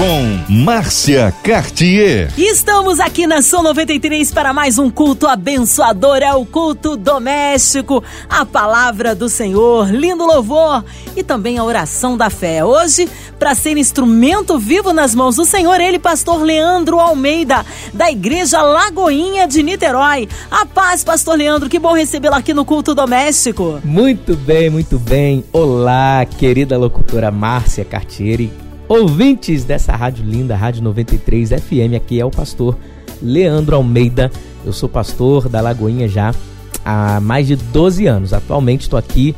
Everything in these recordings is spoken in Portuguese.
com Márcia Cartier. Estamos aqui na Som 93 para mais um culto abençoador, é o culto doméstico, a palavra do Senhor, lindo louvor e também a oração da fé. Hoje, para ser instrumento vivo nas mãos do Senhor, ele, pastor Leandro Almeida, da Igreja Lagoinha de Niterói. A paz, pastor Leandro, que bom recebê-lo aqui no culto doméstico. Muito bem, muito bem. Olá, querida locutora Márcia Cartier ouvintes dessa rádio linda, Rádio 93 FM. Aqui é o pastor Leandro Almeida. Eu sou pastor da Lagoinha já há mais de 12 anos. Atualmente estou aqui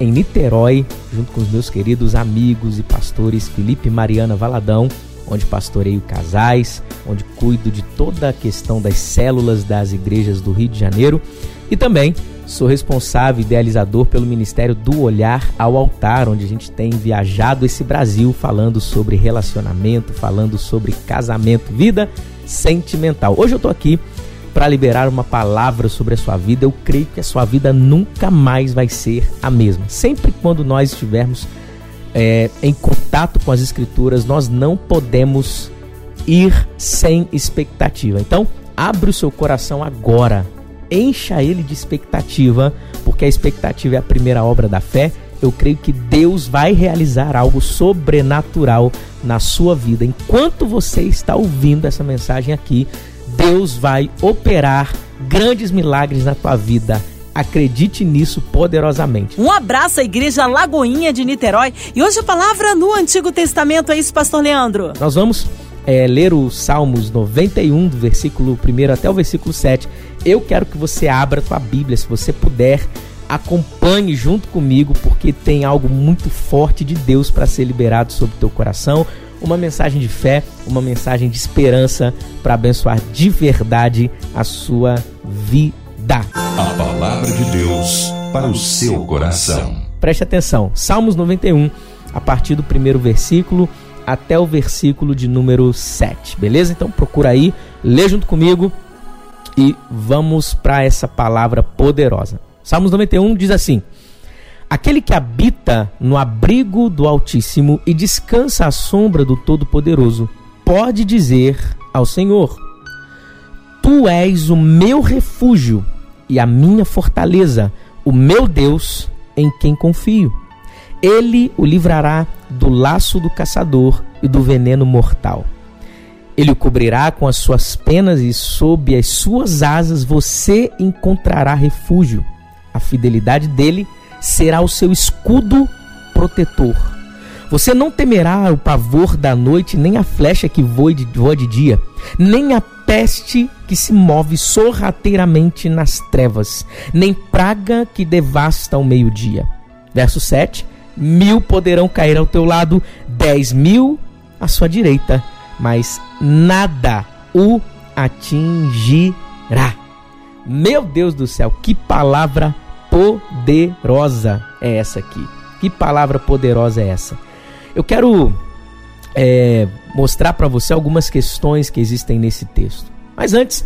em Niterói, junto com os meus queridos amigos e pastores Felipe e Mariana Valadão, onde pastoreio casais, onde cuido de toda a questão das células das igrejas do Rio de Janeiro e também Sou responsável idealizador pelo Ministério do Olhar ao Altar, onde a gente tem viajado esse Brasil falando sobre relacionamento, falando sobre casamento, vida sentimental. Hoje eu estou aqui para liberar uma palavra sobre a sua vida. Eu creio que a sua vida nunca mais vai ser a mesma. Sempre quando nós estivermos é, em contato com as Escrituras, nós não podemos ir sem expectativa. Então, abre o seu coração agora encha ele de expectativa, porque a expectativa é a primeira obra da fé. Eu creio que Deus vai realizar algo sobrenatural na sua vida. Enquanto você está ouvindo essa mensagem aqui, Deus vai operar grandes milagres na tua vida. Acredite nisso poderosamente. Um abraço à Igreja Lagoinha de Niterói. E hoje a palavra no Antigo Testamento é isso, Pastor Leandro. Nós vamos é, ler os Salmos 91, do versículo 1 até o versículo 7. Eu quero que você abra a tua Bíblia, se você puder, acompanhe junto comigo, porque tem algo muito forte de Deus para ser liberado sobre o teu coração. Uma mensagem de fé, uma mensagem de esperança para abençoar de verdade a sua vida. A palavra de Deus para o seu coração. Preste atenção, Salmos 91, a partir do primeiro versículo até o versículo de número 7, beleza? Então procura aí, lê junto comigo e vamos para essa palavra poderosa. Salmos 91 diz assim: Aquele que habita no abrigo do Altíssimo e descansa à sombra do Todo-Poderoso, pode dizer ao Senhor: Tu és o meu refúgio e a minha fortaleza, o meu Deus em quem confio. Ele o livrará do laço do caçador e do veneno mortal. Ele o cobrirá com as suas penas e sob as suas asas você encontrará refúgio. A fidelidade dele será o seu escudo protetor. Você não temerá o pavor da noite, nem a flecha que voa de, voa de dia, nem a peste que se move sorrateiramente nas trevas, nem praga que devasta ao meio-dia. Verso 7: mil poderão cair ao teu lado, dez mil à sua direita, mas nada o atingirá. Meu Deus do céu, que palavra poderosa é essa aqui? Que palavra poderosa é essa? Eu quero é, mostrar para você algumas questões que existem nesse texto. Mas antes,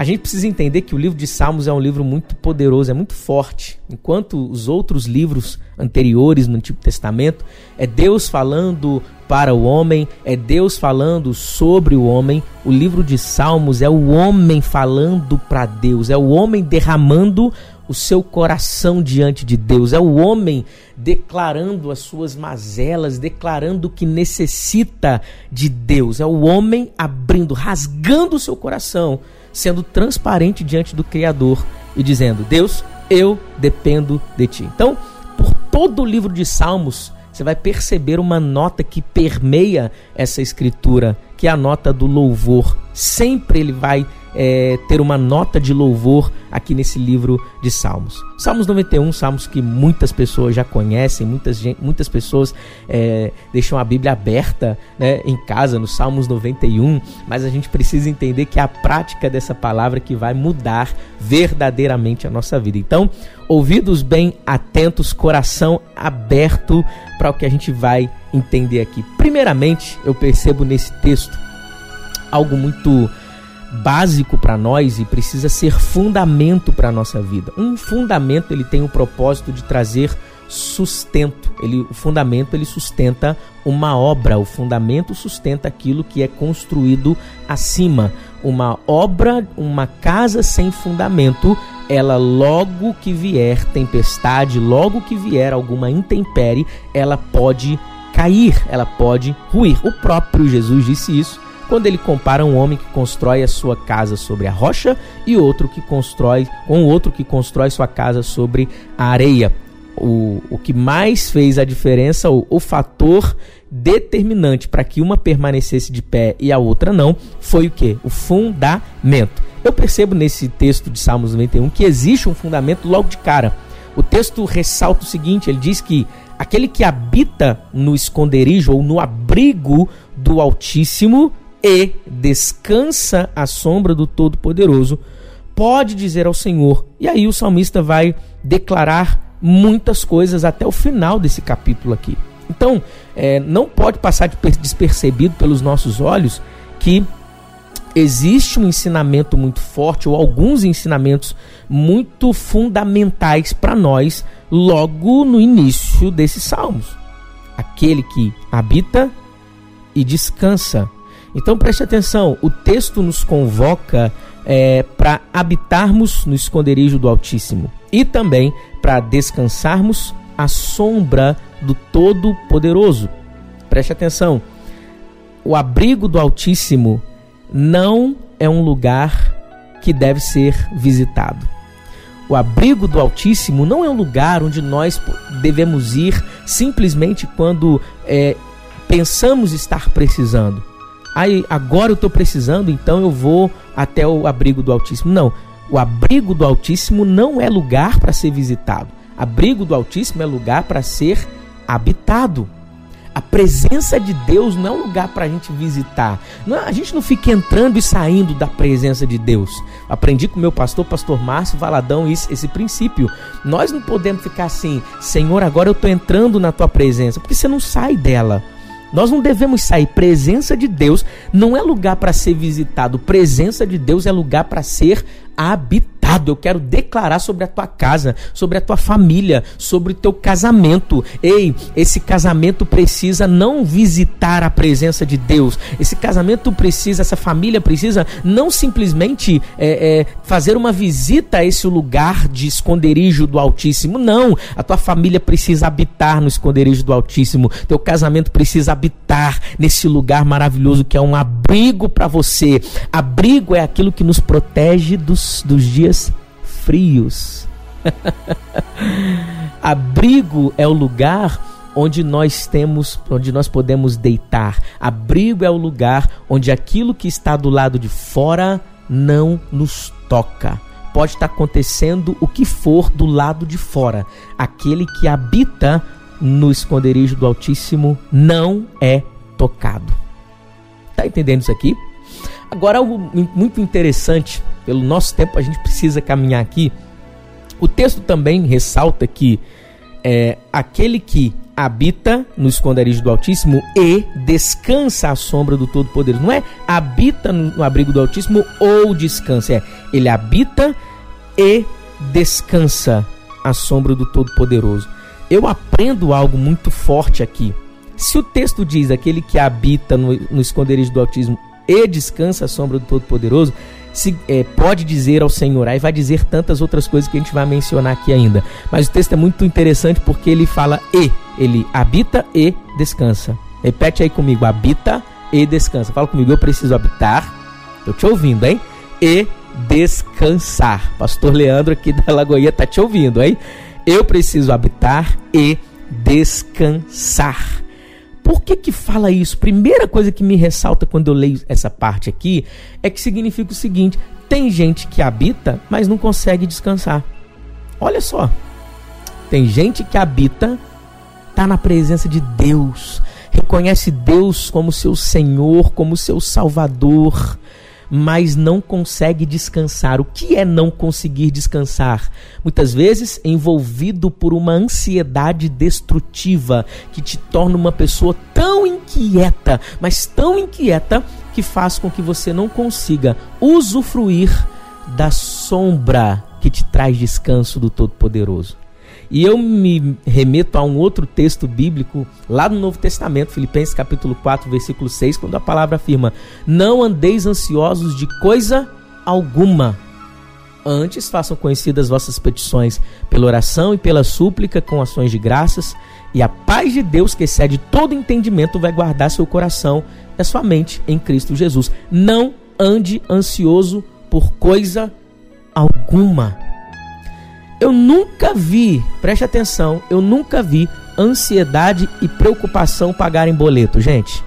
a gente precisa entender que o livro de Salmos é um livro muito poderoso, é muito forte. Enquanto os outros livros anteriores no Antigo Testamento é Deus falando para o homem, é Deus falando sobre o homem. O livro de Salmos é o homem falando para Deus, é o homem derramando o seu coração diante de Deus, é o homem declarando as suas mazelas, declarando que necessita de Deus, é o homem abrindo, rasgando o seu coração sendo transparente diante do Criador e dizendo: Deus, eu dependo de ti. Então, por todo o livro de Salmos, você vai perceber uma nota que permeia essa escritura, que é a nota do louvor. Sempre ele vai é, ter uma nota de louvor aqui nesse livro de Salmos. Salmos 91, salmos que muitas pessoas já conhecem, muitas, muitas pessoas é, deixam a Bíblia aberta né, em casa, no Salmos 91, mas a gente precisa entender que é a prática dessa palavra que vai mudar verdadeiramente a nossa vida. Então, ouvidos bem atentos, coração aberto para o que a gente vai entender aqui. Primeiramente, eu percebo nesse texto algo muito básico para nós e precisa ser fundamento para a nossa vida. Um fundamento ele tem o propósito de trazer sustento. Ele, o fundamento ele sustenta uma obra. O fundamento sustenta aquilo que é construído acima. Uma obra, uma casa sem fundamento, ela logo que vier tempestade, logo que vier alguma intempérie, ela pode cair, ela pode ruir. O próprio Jesus disse isso quando ele compara um homem que constrói a sua casa sobre a rocha e outro que constrói com outro que constrói sua casa sobre a areia. O, o que mais fez a diferença, o, o fator determinante para que uma permanecesse de pé e a outra não, foi o que? O fundamento. Eu percebo nesse texto de Salmos 91 que existe um fundamento logo de cara. O texto ressalta o seguinte: ele diz que aquele que habita no esconderijo ou no abrigo do Altíssimo e descansa à sombra do Todo-Poderoso, pode dizer ao Senhor. E aí o salmista vai declarar muitas coisas até o final desse capítulo aqui. Então, é, não pode passar despercebido pelos nossos olhos que existe um ensinamento muito forte, ou alguns ensinamentos muito fundamentais para nós, logo no início desses salmos. Aquele que habita e descansa. Então preste atenção, o texto nos convoca é, para habitarmos no esconderijo do Altíssimo e também para descansarmos à sombra do Todo-Poderoso. Preste atenção, o abrigo do Altíssimo não é um lugar que deve ser visitado. O abrigo do Altíssimo não é um lugar onde nós devemos ir simplesmente quando é, pensamos estar precisando. Aí agora eu estou precisando, então eu vou até o abrigo do Altíssimo. Não, o abrigo do Altíssimo não é lugar para ser visitado. Abrigo do Altíssimo é lugar para ser habitado. A presença de Deus não é um lugar para a gente visitar. Não, a gente não fica entrando e saindo da presença de Deus. Aprendi com meu pastor, pastor Márcio Valadão, esse, esse princípio. Nós não podemos ficar assim, Senhor, agora eu estou entrando na tua presença, porque você não sai dela. Nós não devemos sair. Presença de Deus não é lugar para ser visitado. Presença de Deus é lugar para ser habitado. Eu quero declarar sobre a tua casa, sobre a tua família, sobre o teu casamento. Ei, esse casamento precisa não visitar a presença de Deus. Esse casamento precisa, essa família precisa não simplesmente é, é, fazer uma visita a esse lugar de esconderijo do Altíssimo. Não, a tua família precisa habitar no esconderijo do Altíssimo. Teu casamento precisa habitar nesse lugar maravilhoso que é um abrigo para você. Abrigo é aquilo que nos protege dos, dos dias frios. Abrigo é o lugar onde nós temos, onde nós podemos deitar. Abrigo é o lugar onde aquilo que está do lado de fora não nos toca. Pode estar acontecendo o que for do lado de fora. Aquele que habita no esconderijo do Altíssimo não é tocado. Tá entendendo isso aqui? Agora, algo muito interessante, pelo nosso tempo a gente precisa caminhar aqui. O texto também ressalta que é, aquele que habita no esconderijo do Altíssimo e descansa à sombra do Todo-Poderoso. Não é habita no, no abrigo do Altíssimo ou descansa, é ele habita e descansa à sombra do Todo-Poderoso. Eu aprendo algo muito forte aqui. Se o texto diz aquele que habita no, no esconderijo do Altíssimo e descansa à sombra do Todo-Poderoso, se é, pode dizer ao Senhor, aí vai dizer tantas outras coisas que a gente vai mencionar aqui ainda. Mas o texto é muito interessante porque ele fala e, ele habita e descansa. Repete aí comigo, habita e descansa. Fala comigo, eu preciso habitar. Tô te ouvindo, hein? E descansar. Pastor Leandro aqui da Lagoinha tá te ouvindo, hein? Eu preciso habitar e descansar. Por que que fala isso? Primeira coisa que me ressalta quando eu leio essa parte aqui é que significa o seguinte: tem gente que habita, mas não consegue descansar. Olha só. Tem gente que habita, está na presença de Deus, reconhece Deus como seu Senhor, como seu Salvador, mas não consegue descansar. O que é não conseguir descansar? Muitas vezes envolvido por uma ansiedade destrutiva que te torna uma pessoa tão inquieta, mas tão inquieta que faz com que você não consiga usufruir da sombra que te traz descanso do Todo-Poderoso. E eu me remeto a um outro texto bíblico lá no Novo Testamento, Filipenses capítulo 4, versículo 6, quando a palavra afirma: "Não andeis ansiosos de coisa alguma, antes façam conhecidas vossas petições pela oração e pela súplica com ações de graças, e a paz de Deus, que excede todo entendimento, vai guardar seu coração e a sua mente em Cristo Jesus. Não ande ansioso por coisa alguma." Eu nunca vi, preste atenção, eu nunca vi ansiedade e preocupação pagarem boleto, gente.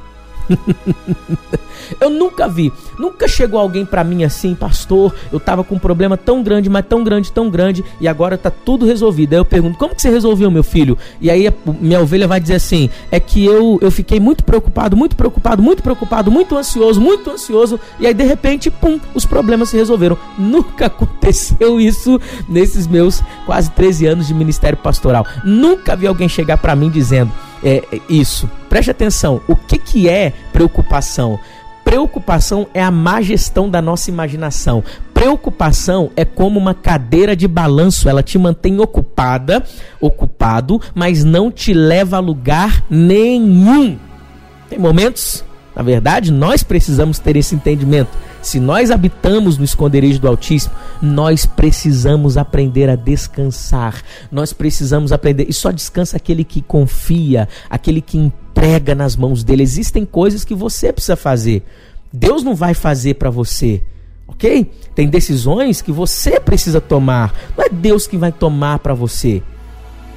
eu nunca vi, nunca chegou alguém para mim assim, pastor, eu tava com um problema tão grande, mas tão grande, tão grande, e agora tá tudo resolvido. Aí eu pergunto, como que você resolveu, meu filho? E aí minha ovelha vai dizer assim, é que eu, eu fiquei muito preocupado, muito preocupado, muito preocupado, muito ansioso, muito ansioso, e aí de repente, pum, os problemas se resolveram. Nunca aconteceu isso nesses meus quase 13 anos de ministério pastoral. Nunca vi alguém chegar para mim dizendo, é, isso. Preste atenção. O que, que é preocupação? Preocupação é a má gestão da nossa imaginação. Preocupação é como uma cadeira de balanço, ela te mantém ocupada, ocupado, mas não te leva a lugar nenhum. Tem momentos, na verdade, nós precisamos ter esse entendimento se nós habitamos no esconderijo do Altíssimo, nós precisamos aprender a descansar. Nós precisamos aprender. E só descansa aquele que confia, aquele que entrega nas mãos dele. Existem coisas que você precisa fazer. Deus não vai fazer para você. Ok? Tem decisões que você precisa tomar. Não é Deus que vai tomar para você.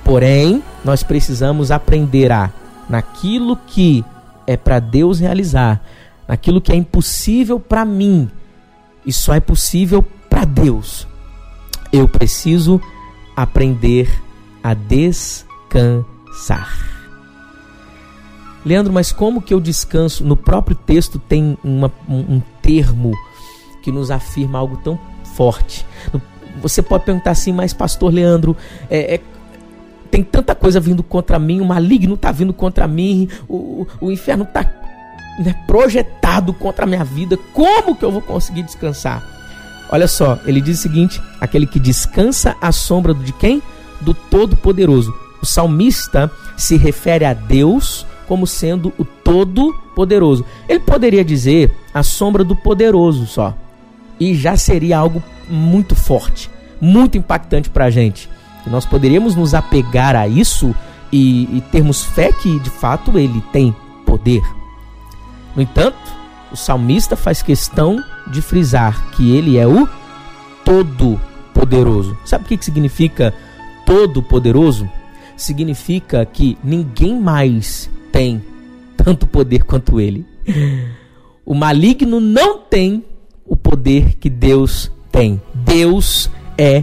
Porém, nós precisamos aprender a, naquilo que é para Deus realizar, naquilo que é impossível para mim e só é possível para Deus. Eu preciso aprender a descansar. Leandro, mas como que eu descanso? No próprio texto tem uma, um, um termo que nos afirma algo tão forte. Você pode perguntar assim, mas pastor Leandro, é, é, tem tanta coisa vindo contra mim, o maligno está vindo contra mim, o, o inferno está né, projetado contra a minha vida, como que eu vou conseguir descansar? Olha só, ele diz o seguinte: aquele que descansa à sombra de quem? Do Todo-Poderoso. O salmista se refere a Deus como sendo o Todo-Poderoso. Ele poderia dizer a sombra do Poderoso só, e já seria algo muito forte, muito impactante para a gente. E nós poderíamos nos apegar a isso e, e termos fé que de fato ele tem poder. No entanto, o salmista faz questão de frisar que ele é o Todo-Poderoso. Sabe o que significa Todo-Poderoso? Significa que ninguém mais tem tanto poder quanto ele. O maligno não tem o poder que Deus tem. Deus é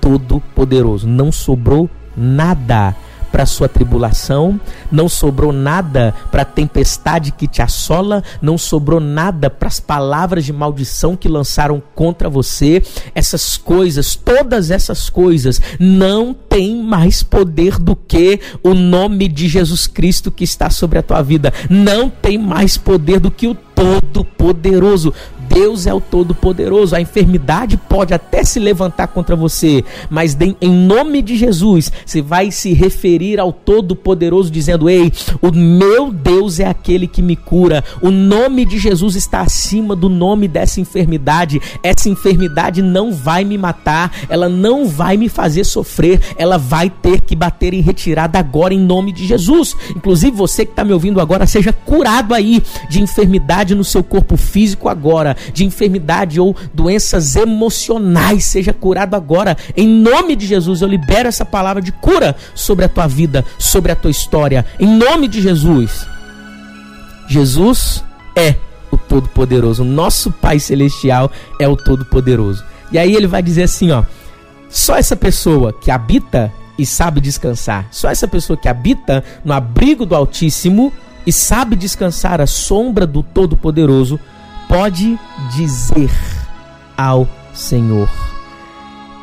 Todo-Poderoso. Não sobrou nada para sua tribulação, não sobrou nada para a tempestade que te assola, não sobrou nada para as palavras de maldição que lançaram contra você. Essas coisas, todas essas coisas, não têm mais poder do que o nome de Jesus Cristo que está sobre a tua vida. Não tem mais poder do que o Todo-Poderoso. Deus é o Todo-Poderoso. A enfermidade pode até se levantar contra você, mas em nome de Jesus, você vai se referir ao Todo-Poderoso, dizendo: Ei, o meu Deus é aquele que me cura. O nome de Jesus está acima do nome dessa enfermidade. Essa enfermidade não vai me matar, ela não vai me fazer sofrer, ela vai ter que bater em retirada agora, em nome de Jesus. Inclusive, você que está me ouvindo agora, seja curado aí de enfermidade no seu corpo físico agora de enfermidade ou doenças emocionais, seja curado agora. Em nome de Jesus, eu libero essa palavra de cura sobre a tua vida, sobre a tua história. Em nome de Jesus. Jesus é o Todo-Poderoso. Nosso Pai Celestial é o Todo-Poderoso. E aí ele vai dizer assim, ó: só essa pessoa que habita e sabe descansar, só essa pessoa que habita no abrigo do Altíssimo e sabe descansar à sombra do Todo-Poderoso pode dizer ao Senhor.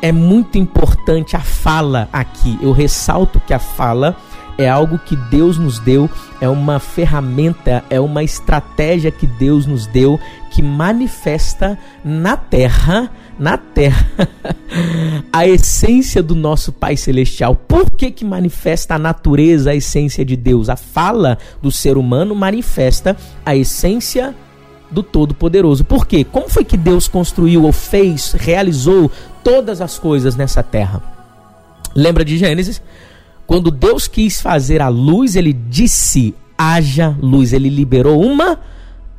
É muito importante a fala aqui. Eu ressalto que a fala é algo que Deus nos deu, é uma ferramenta, é uma estratégia que Deus nos deu que manifesta na terra, na terra, a essência do nosso Pai Celestial. Por que que manifesta a natureza, a essência de Deus? A fala do ser humano manifesta a essência do Todo-Poderoso. Por quê? Como foi que Deus construiu ou fez, realizou todas as coisas nessa terra? Lembra de Gênesis? Quando Deus quis fazer a luz, ele disse: haja luz. Ele liberou uma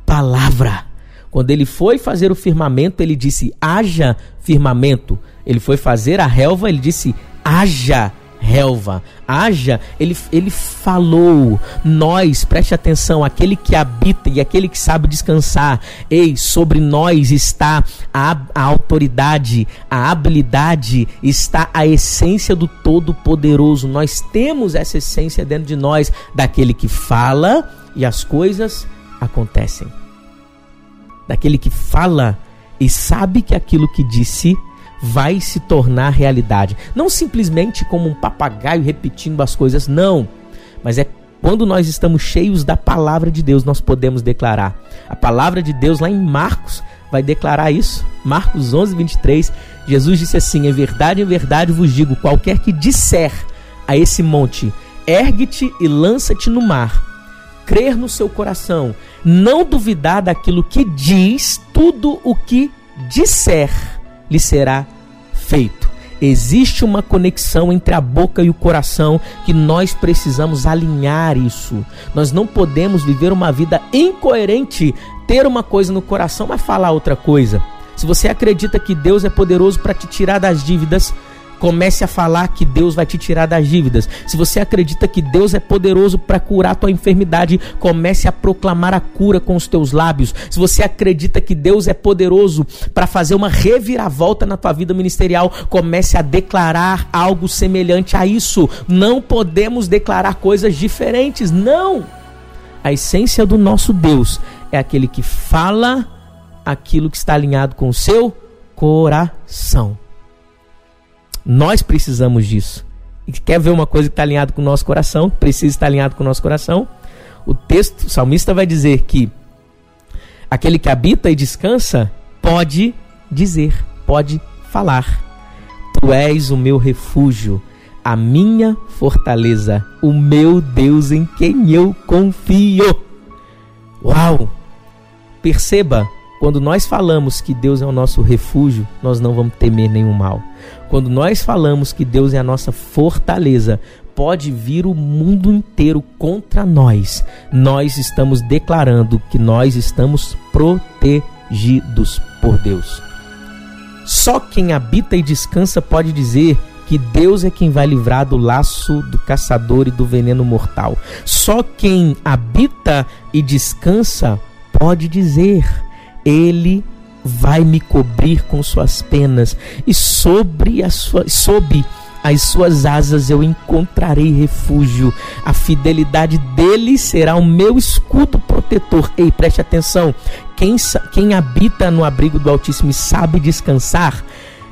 palavra. Quando ele foi fazer o firmamento, ele disse: haja firmamento. Ele foi fazer a relva, ele disse: haja relva. Haja, ele, ele falou, nós, preste atenção, aquele que habita e aquele que sabe descansar, ei, sobre nós está a, a autoridade, a habilidade, está a essência do Todo-Poderoso. Nós temos essa essência dentro de nós, daquele que fala e as coisas acontecem. Daquele que fala e sabe que aquilo que disse vai se tornar realidade. Não simplesmente como um papagaio repetindo as coisas, não. Mas é quando nós estamos cheios da palavra de Deus, nós podemos declarar. A palavra de Deus lá em Marcos vai declarar isso. Marcos 11, 23. Jesus disse assim: Em verdade, em verdade vos digo: qualquer que disser a esse monte, ergue-te e lança-te no mar, crer no seu coração, não duvidar daquilo que diz, tudo o que disser lhe será feito. Existe uma conexão entre a boca e o coração que nós precisamos alinhar isso. Nós não podemos viver uma vida incoerente, ter uma coisa no coração, mas falar outra coisa. Se você acredita que Deus é poderoso para te tirar das dívidas, Comece a falar que Deus vai te tirar das dívidas. Se você acredita que Deus é poderoso para curar tua enfermidade, comece a proclamar a cura com os teus lábios. Se você acredita que Deus é poderoso para fazer uma reviravolta na tua vida ministerial, comece a declarar algo semelhante a isso. Não podemos declarar coisas diferentes, não. A essência do nosso Deus é aquele que fala aquilo que está alinhado com o seu coração. Nós precisamos disso. E quer ver uma coisa que está alinhada com o nosso coração, precisa estar alinhado com o nosso coração? O texto, o salmista vai dizer que aquele que habita e descansa pode dizer, pode falar. Tu és o meu refúgio, a minha fortaleza, o meu Deus em quem eu confio. Uau! Perceba quando nós falamos que Deus é o nosso refúgio, nós não vamos temer nenhum mal. Quando nós falamos que Deus é a nossa fortaleza, pode vir o mundo inteiro contra nós. Nós estamos declarando que nós estamos protegidos por Deus. Só quem habita e descansa pode dizer que Deus é quem vai livrar do laço do caçador e do veneno mortal. Só quem habita e descansa pode dizer ele vai me cobrir com suas penas e sobre as suas, sob as suas asas eu encontrarei refúgio. A fidelidade dele será o meu escudo protetor. Ei, preste atenção. Quem, quem habita no abrigo do Altíssimo e sabe descansar,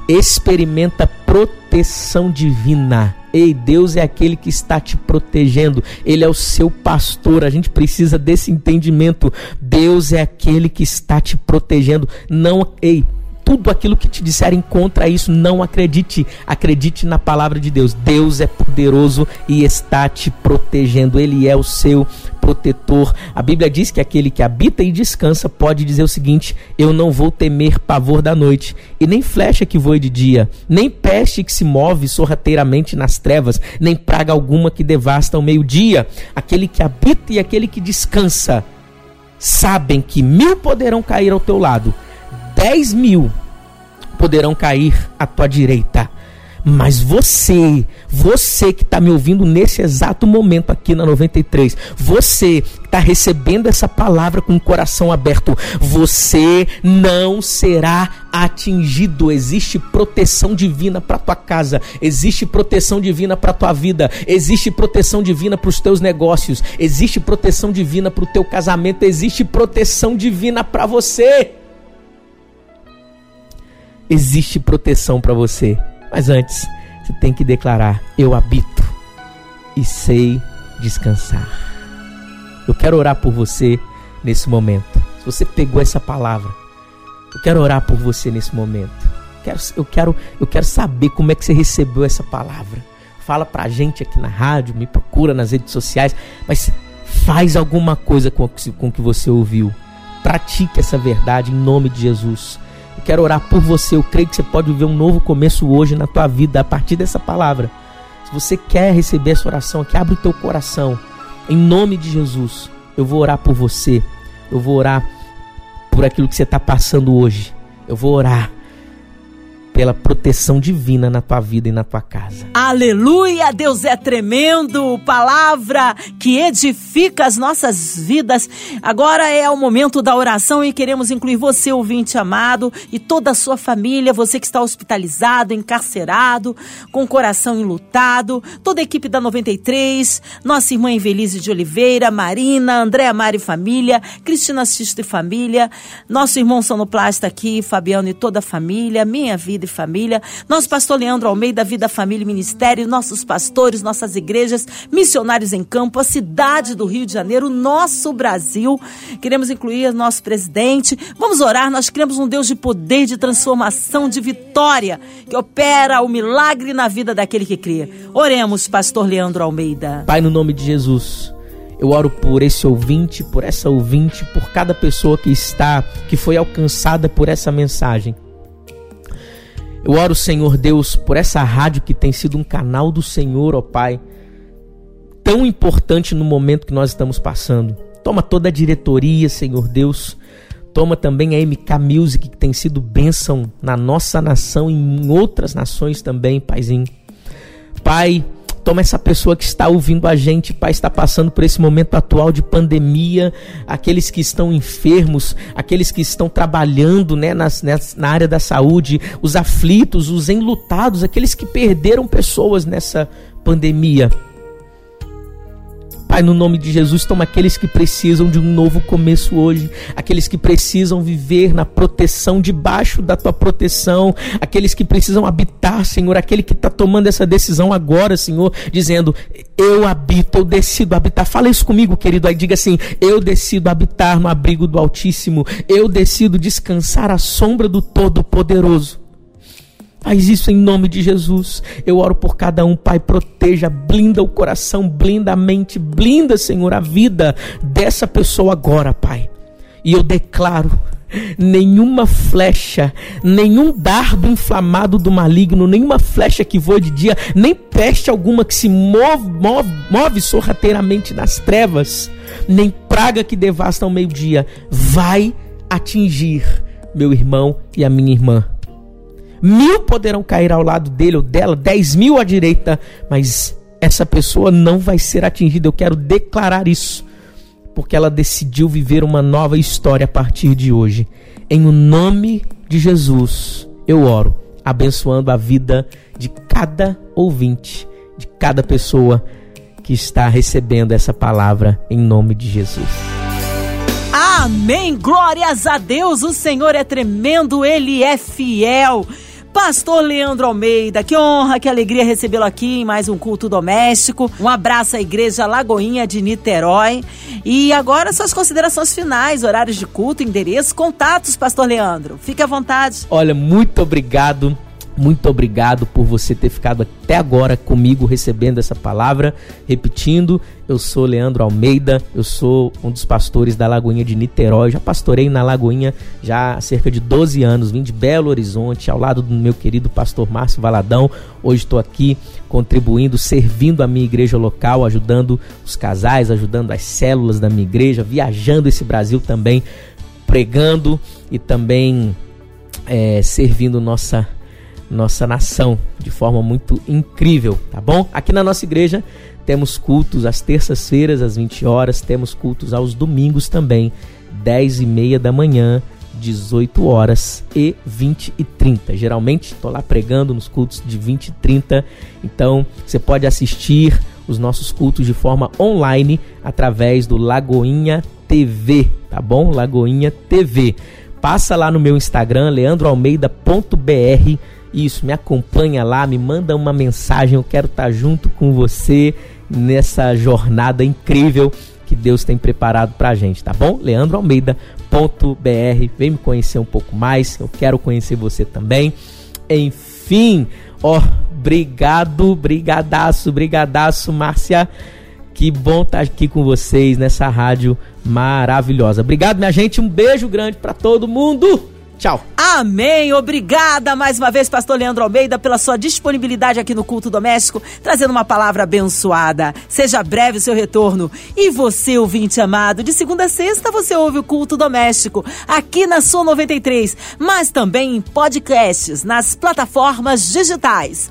experimenta proteção divina. Ei, Deus é aquele que está te protegendo, Ele é o seu pastor. A gente precisa desse entendimento. Deus é aquele que está te protegendo. Não, ei, tudo aquilo que te disserem contra isso, não acredite. Acredite na palavra de Deus. Deus é poderoso e está te protegendo. Ele é o seu protetor. A Bíblia diz que aquele que habita e descansa pode dizer o seguinte: Eu não vou temer pavor da noite, e nem flecha que voe de dia, nem peste que se move sorrateiramente nas trevas, nem praga alguma que devasta ao meio-dia. Aquele que habita e aquele que descansa sabem que mil poderão cair ao teu lado 10 mil poderão cair à tua direita. Mas você, você que está me ouvindo nesse exato momento aqui na 93, você que está recebendo essa palavra com o coração aberto, você não será atingido. Existe proteção divina para tua casa, existe proteção divina para tua vida, existe proteção divina para os teus negócios, existe proteção divina para o teu casamento, existe proteção divina para você existe proteção para você. Mas antes, você tem que declarar: Eu habito e sei descansar. Eu quero orar por você nesse momento. Se você pegou essa palavra, eu quero orar por você nesse momento. Eu quero, eu quero, eu quero saber como é que você recebeu essa palavra. Fala pra gente aqui na rádio, me procura nas redes sociais, mas faz alguma coisa com o que você ouviu. Pratique essa verdade em nome de Jesus. Eu quero orar por você. Eu creio que você pode viver um novo começo hoje na tua vida a partir dessa palavra. Se você quer receber essa oração aqui, abre o teu coração. Em nome de Jesus, eu vou orar por você. Eu vou orar por aquilo que você está passando hoje. Eu vou orar pela proteção divina na tua vida e na tua casa. Aleluia! Deus é tremendo! Palavra que edifica as nossas vidas. Agora é o momento da oração e queremos incluir você, ouvinte amado, e toda a sua família, você que está hospitalizado, encarcerado, com o coração enlutado, toda a equipe da 93, nossa irmã Evelise de Oliveira, Marina, Andréa Mari Família, Cristina Sisto e Família, nosso irmão sonoplasta aqui, Fabiano e toda a família, minha vida e Família, nosso pastor Leandro Almeida, Vida, Família e Ministério, nossos pastores, nossas igrejas, missionários em campo, a cidade do Rio de Janeiro, nosso Brasil. Queremos incluir nosso presidente. Vamos orar, nós queremos um Deus de poder, de transformação, de vitória, que opera o milagre na vida daquele que crê. Oremos, pastor Leandro Almeida. Pai, no nome de Jesus. Eu oro por esse ouvinte, por essa ouvinte, por cada pessoa que está, que foi alcançada por essa mensagem. Eu oro, Senhor Deus, por essa rádio que tem sido um canal do Senhor, ó Pai, tão importante no momento que nós estamos passando. Toma toda a diretoria, Senhor Deus. Toma também a MK Music, que tem sido bênção na nossa nação e em outras nações também, Paizinho. Pai, Toma essa pessoa que está ouvindo a gente, Pai, está passando por esse momento atual de pandemia, aqueles que estão enfermos, aqueles que estão trabalhando né, nas, na área da saúde, os aflitos, os enlutados, aqueles que perderam pessoas nessa pandemia. Pai, no nome de Jesus, toma aqueles que precisam de um novo começo hoje, aqueles que precisam viver na proteção, debaixo da tua proteção, aqueles que precisam habitar, Senhor, aquele que está tomando essa decisão agora, Senhor, dizendo: Eu habito, eu decido habitar. Fala isso comigo, querido. Aí diga assim: Eu decido habitar no abrigo do Altíssimo, eu decido descansar à sombra do Todo-Poderoso. Faz isso em nome de Jesus. Eu oro por cada um, Pai. Proteja, blinda o coração, blinda a mente, blinda, Senhor, a vida dessa pessoa agora, Pai. E eu declaro nenhuma flecha, nenhum dardo inflamado do maligno, nenhuma flecha que voa de dia, nem peste alguma que se move, move, move sorrateiramente nas trevas, nem praga que devasta ao meio-dia, vai atingir meu irmão e a minha irmã mil poderão cair ao lado dele ou dela, dez mil à direita, mas essa pessoa não vai ser atingida. Eu quero declarar isso, porque ela decidiu viver uma nova história a partir de hoje. Em o nome de Jesus, eu oro, abençoando a vida de cada ouvinte, de cada pessoa que está recebendo essa palavra em nome de Jesus. Amém. Glórias a Deus. O Senhor é tremendo, ele é fiel. Pastor Leandro Almeida, que honra, que alegria recebê-lo aqui em mais um culto doméstico. Um abraço à Igreja Lagoinha de Niterói. E agora suas considerações finais, horários de culto, endereço, contatos, Pastor Leandro. Fique à vontade. Olha, muito obrigado muito obrigado por você ter ficado até agora comigo recebendo essa palavra. Repetindo, eu sou Leandro Almeida, eu sou um dos pastores da Lagoinha de Niterói. Já pastorei na Lagoinha já há cerca de 12 anos, vim de Belo Horizonte, ao lado do meu querido pastor Márcio Valadão. Hoje estou aqui contribuindo, servindo a minha igreja local, ajudando os casais, ajudando as células da minha igreja, viajando esse Brasil também, pregando e também é, servindo nossa nossa nação de forma muito incrível, tá bom? Aqui na nossa igreja temos cultos às terças-feiras às 20 horas, temos cultos aos domingos também, 10 e meia da manhã, 18 horas e 20 e 30. Geralmente estou lá pregando nos cultos de 20 e 30, então você pode assistir os nossos cultos de forma online através do Lagoinha TV, tá bom? Lagoinha TV. Passa lá no meu Instagram, leandroalmeida.br isso, me acompanha lá, me manda uma mensagem, eu quero estar junto com você, nessa jornada incrível que Deus tem preparado pra gente, tá bom? leandroalmeida.br. Vem me conhecer um pouco mais, eu quero conhecer você também. Enfim, ó, obrigado, brigadaço, brigadaço, Márcia. Que bom estar aqui com vocês nessa rádio maravilhosa. Obrigado, minha gente. Um beijo grande para todo mundo. Tchau. Amém. Obrigada mais uma vez, Pastor Leandro Almeida, pela sua disponibilidade aqui no Culto Doméstico, trazendo uma palavra abençoada. Seja breve o seu retorno. E você, ouvinte amado, de segunda a sexta você ouve o Culto Doméstico aqui na sua 93, mas também em podcasts nas plataformas digitais.